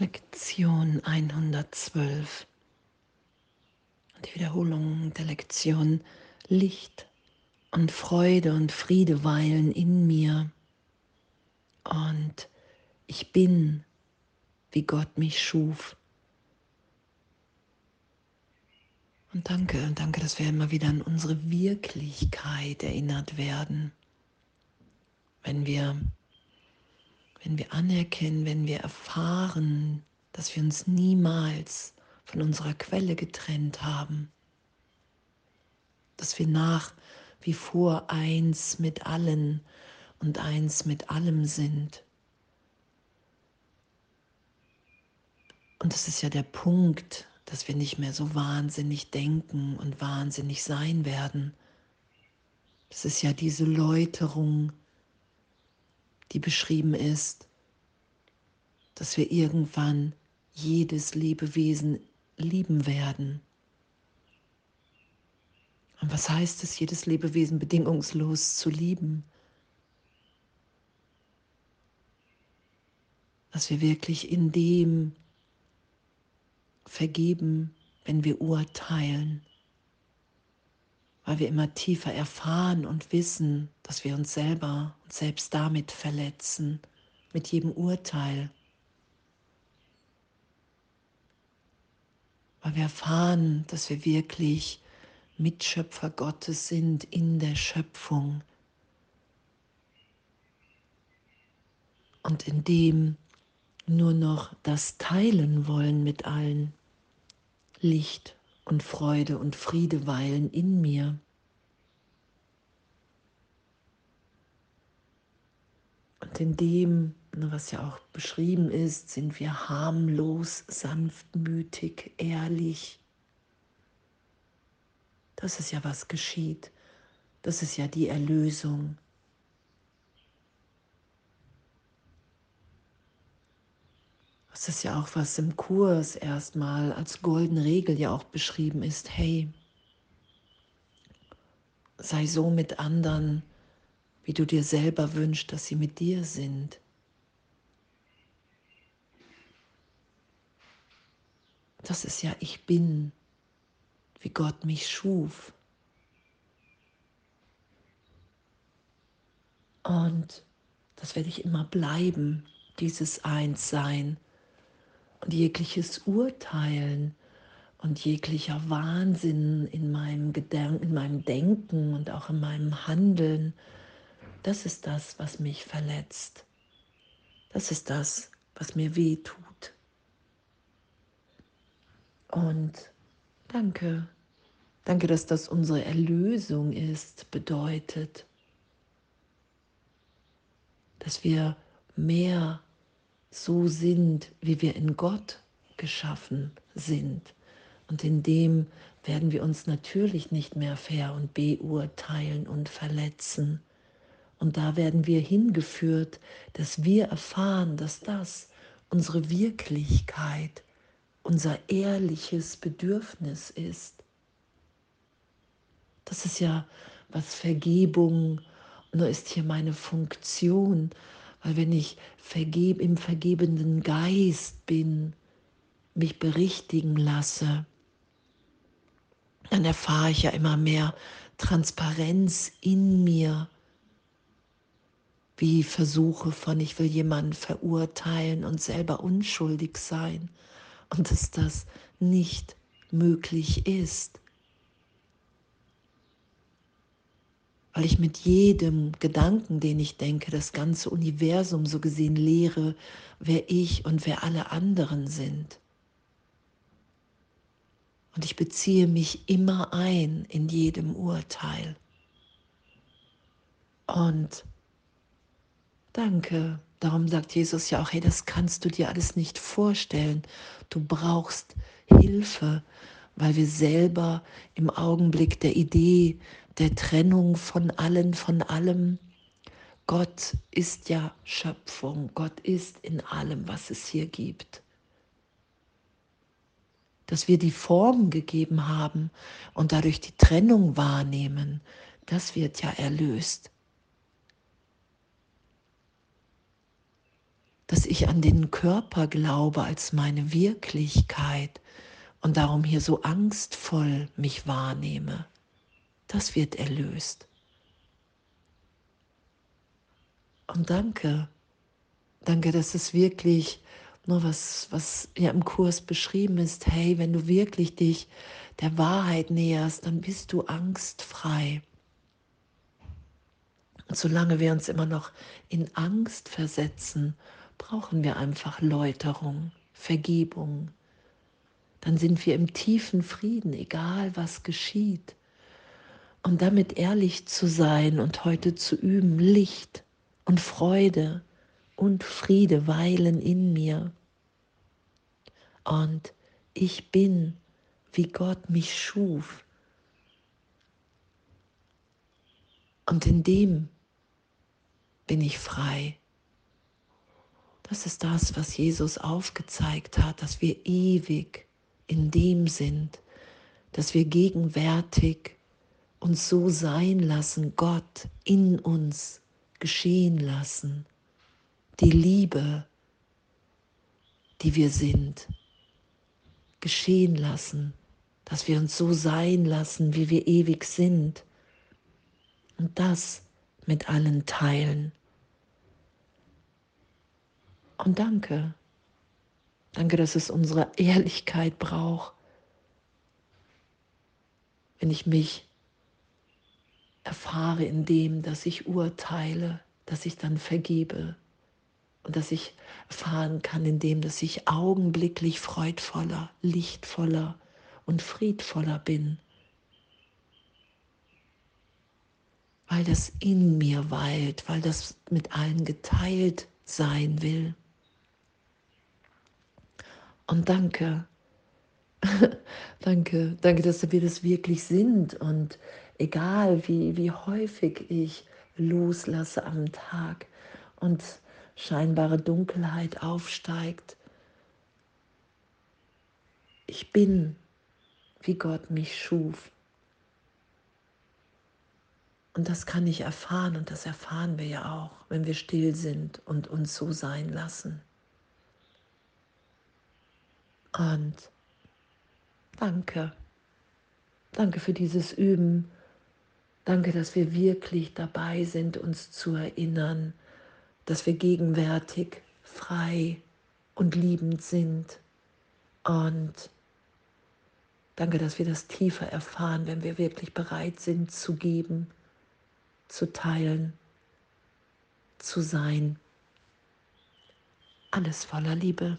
Lektion 112. Die Wiederholung der Lektion Licht und Freude und Friede weilen in mir. Und ich bin, wie Gott mich schuf. Und danke, danke, dass wir immer wieder an unsere Wirklichkeit erinnert werden. Wenn wir wenn wir anerkennen, wenn wir erfahren, dass wir uns niemals von unserer Quelle getrennt haben, dass wir nach wie vor eins mit allen und eins mit allem sind. Und das ist ja der Punkt, dass wir nicht mehr so wahnsinnig denken und wahnsinnig sein werden. Das ist ja diese Läuterung, die beschrieben ist, dass wir irgendwann jedes Lebewesen lieben werden. Und was heißt es, jedes Lebewesen bedingungslos zu lieben? Dass wir wirklich in dem vergeben, wenn wir urteilen, weil wir immer tiefer erfahren und wissen, dass wir uns selber und selbst damit verletzen, mit jedem Urteil. Weil wir erfahren, dass wir wirklich Mitschöpfer Gottes sind in der Schöpfung. Und in dem nur noch das teilen wollen mit allen. Licht und Freude und Friede weilen in mir. Und in dem, was ja auch beschrieben ist, sind wir harmlos, sanftmütig, ehrlich. Das ist ja, was geschieht. Das ist ja die Erlösung. Das ist ja auch, was im Kurs erstmal als goldene Regel ja auch beschrieben ist. Hey, sei so mit anderen, wie du dir selber wünschst, dass sie mit dir sind. Das ist ja, ich bin, wie Gott mich schuf. Und das werde ich immer bleiben, dieses Einssein und jegliches Urteilen und jeglicher Wahnsinn in meinem Gedanken, in meinem Denken und auch in meinem Handeln, das ist das, was mich verletzt. Das ist das, was mir weh tut. Und danke, danke, dass das unsere Erlösung ist, bedeutet, dass wir mehr so sind, wie wir in Gott geschaffen sind. Und in dem werden wir uns natürlich nicht mehr fair und beurteilen und verletzen. Und da werden wir hingeführt, dass wir erfahren, dass das unsere Wirklichkeit, unser ehrliches Bedürfnis ist. Das ist ja, was Vergebung, nur ist hier meine Funktion, weil wenn ich vergeb, im vergebenden Geist bin, mich berichtigen lasse, dann erfahre ich ja immer mehr Transparenz in mir, wie Versuche von, ich will jemanden verurteilen und selber unschuldig sein und dass das nicht möglich ist. Weil ich mit jedem Gedanken, den ich denke, das ganze Universum so gesehen lehre, wer ich und wer alle anderen sind. Und ich beziehe mich immer ein in jedem Urteil. Und danke, darum sagt Jesus ja auch, hey, das kannst du dir alles nicht vorstellen. Du brauchst Hilfe, weil wir selber im Augenblick der Idee der Trennung von allen, von allem. Gott ist ja Schöpfung, Gott ist in allem, was es hier gibt. Dass wir die Form gegeben haben und dadurch die Trennung wahrnehmen, das wird ja erlöst. dass ich an den Körper glaube als meine Wirklichkeit und darum hier so angstvoll mich wahrnehme. Das wird erlöst. Und danke, danke, dass es wirklich nur was, was ja im Kurs beschrieben ist. Hey, wenn du wirklich dich der Wahrheit näherst, dann bist du angstfrei. Und solange wir uns immer noch in Angst versetzen, brauchen wir einfach Läuterung, Vergebung. Dann sind wir im tiefen Frieden, egal was geschieht. Und damit ehrlich zu sein und heute zu üben, Licht und Freude und Friede weilen in mir. Und ich bin, wie Gott mich schuf. Und in dem bin ich frei. Das ist das, was Jesus aufgezeigt hat, dass wir ewig in dem sind, dass wir gegenwärtig uns so sein lassen, Gott in uns geschehen lassen, die Liebe, die wir sind, geschehen lassen, dass wir uns so sein lassen, wie wir ewig sind und das mit allen teilen. Und danke. Danke, dass es unsere Ehrlichkeit braucht. Wenn ich mich erfahre in dem, dass ich urteile, dass ich dann vergebe und dass ich erfahren kann in dem, dass ich augenblicklich freudvoller, lichtvoller und friedvoller bin, weil das in mir weilt, weil das mit allen geteilt sein will. Und danke, danke, danke, dass wir das wirklich sind. Und egal wie, wie häufig ich loslasse am Tag und scheinbare Dunkelheit aufsteigt, ich bin, wie Gott mich schuf. Und das kann ich erfahren und das erfahren wir ja auch, wenn wir still sind und uns so sein lassen. Und danke. Danke für dieses Üben. Danke, dass wir wirklich dabei sind, uns zu erinnern, dass wir gegenwärtig frei und liebend sind. Und danke, dass wir das tiefer erfahren, wenn wir wirklich bereit sind zu geben, zu teilen, zu sein. Alles voller Liebe.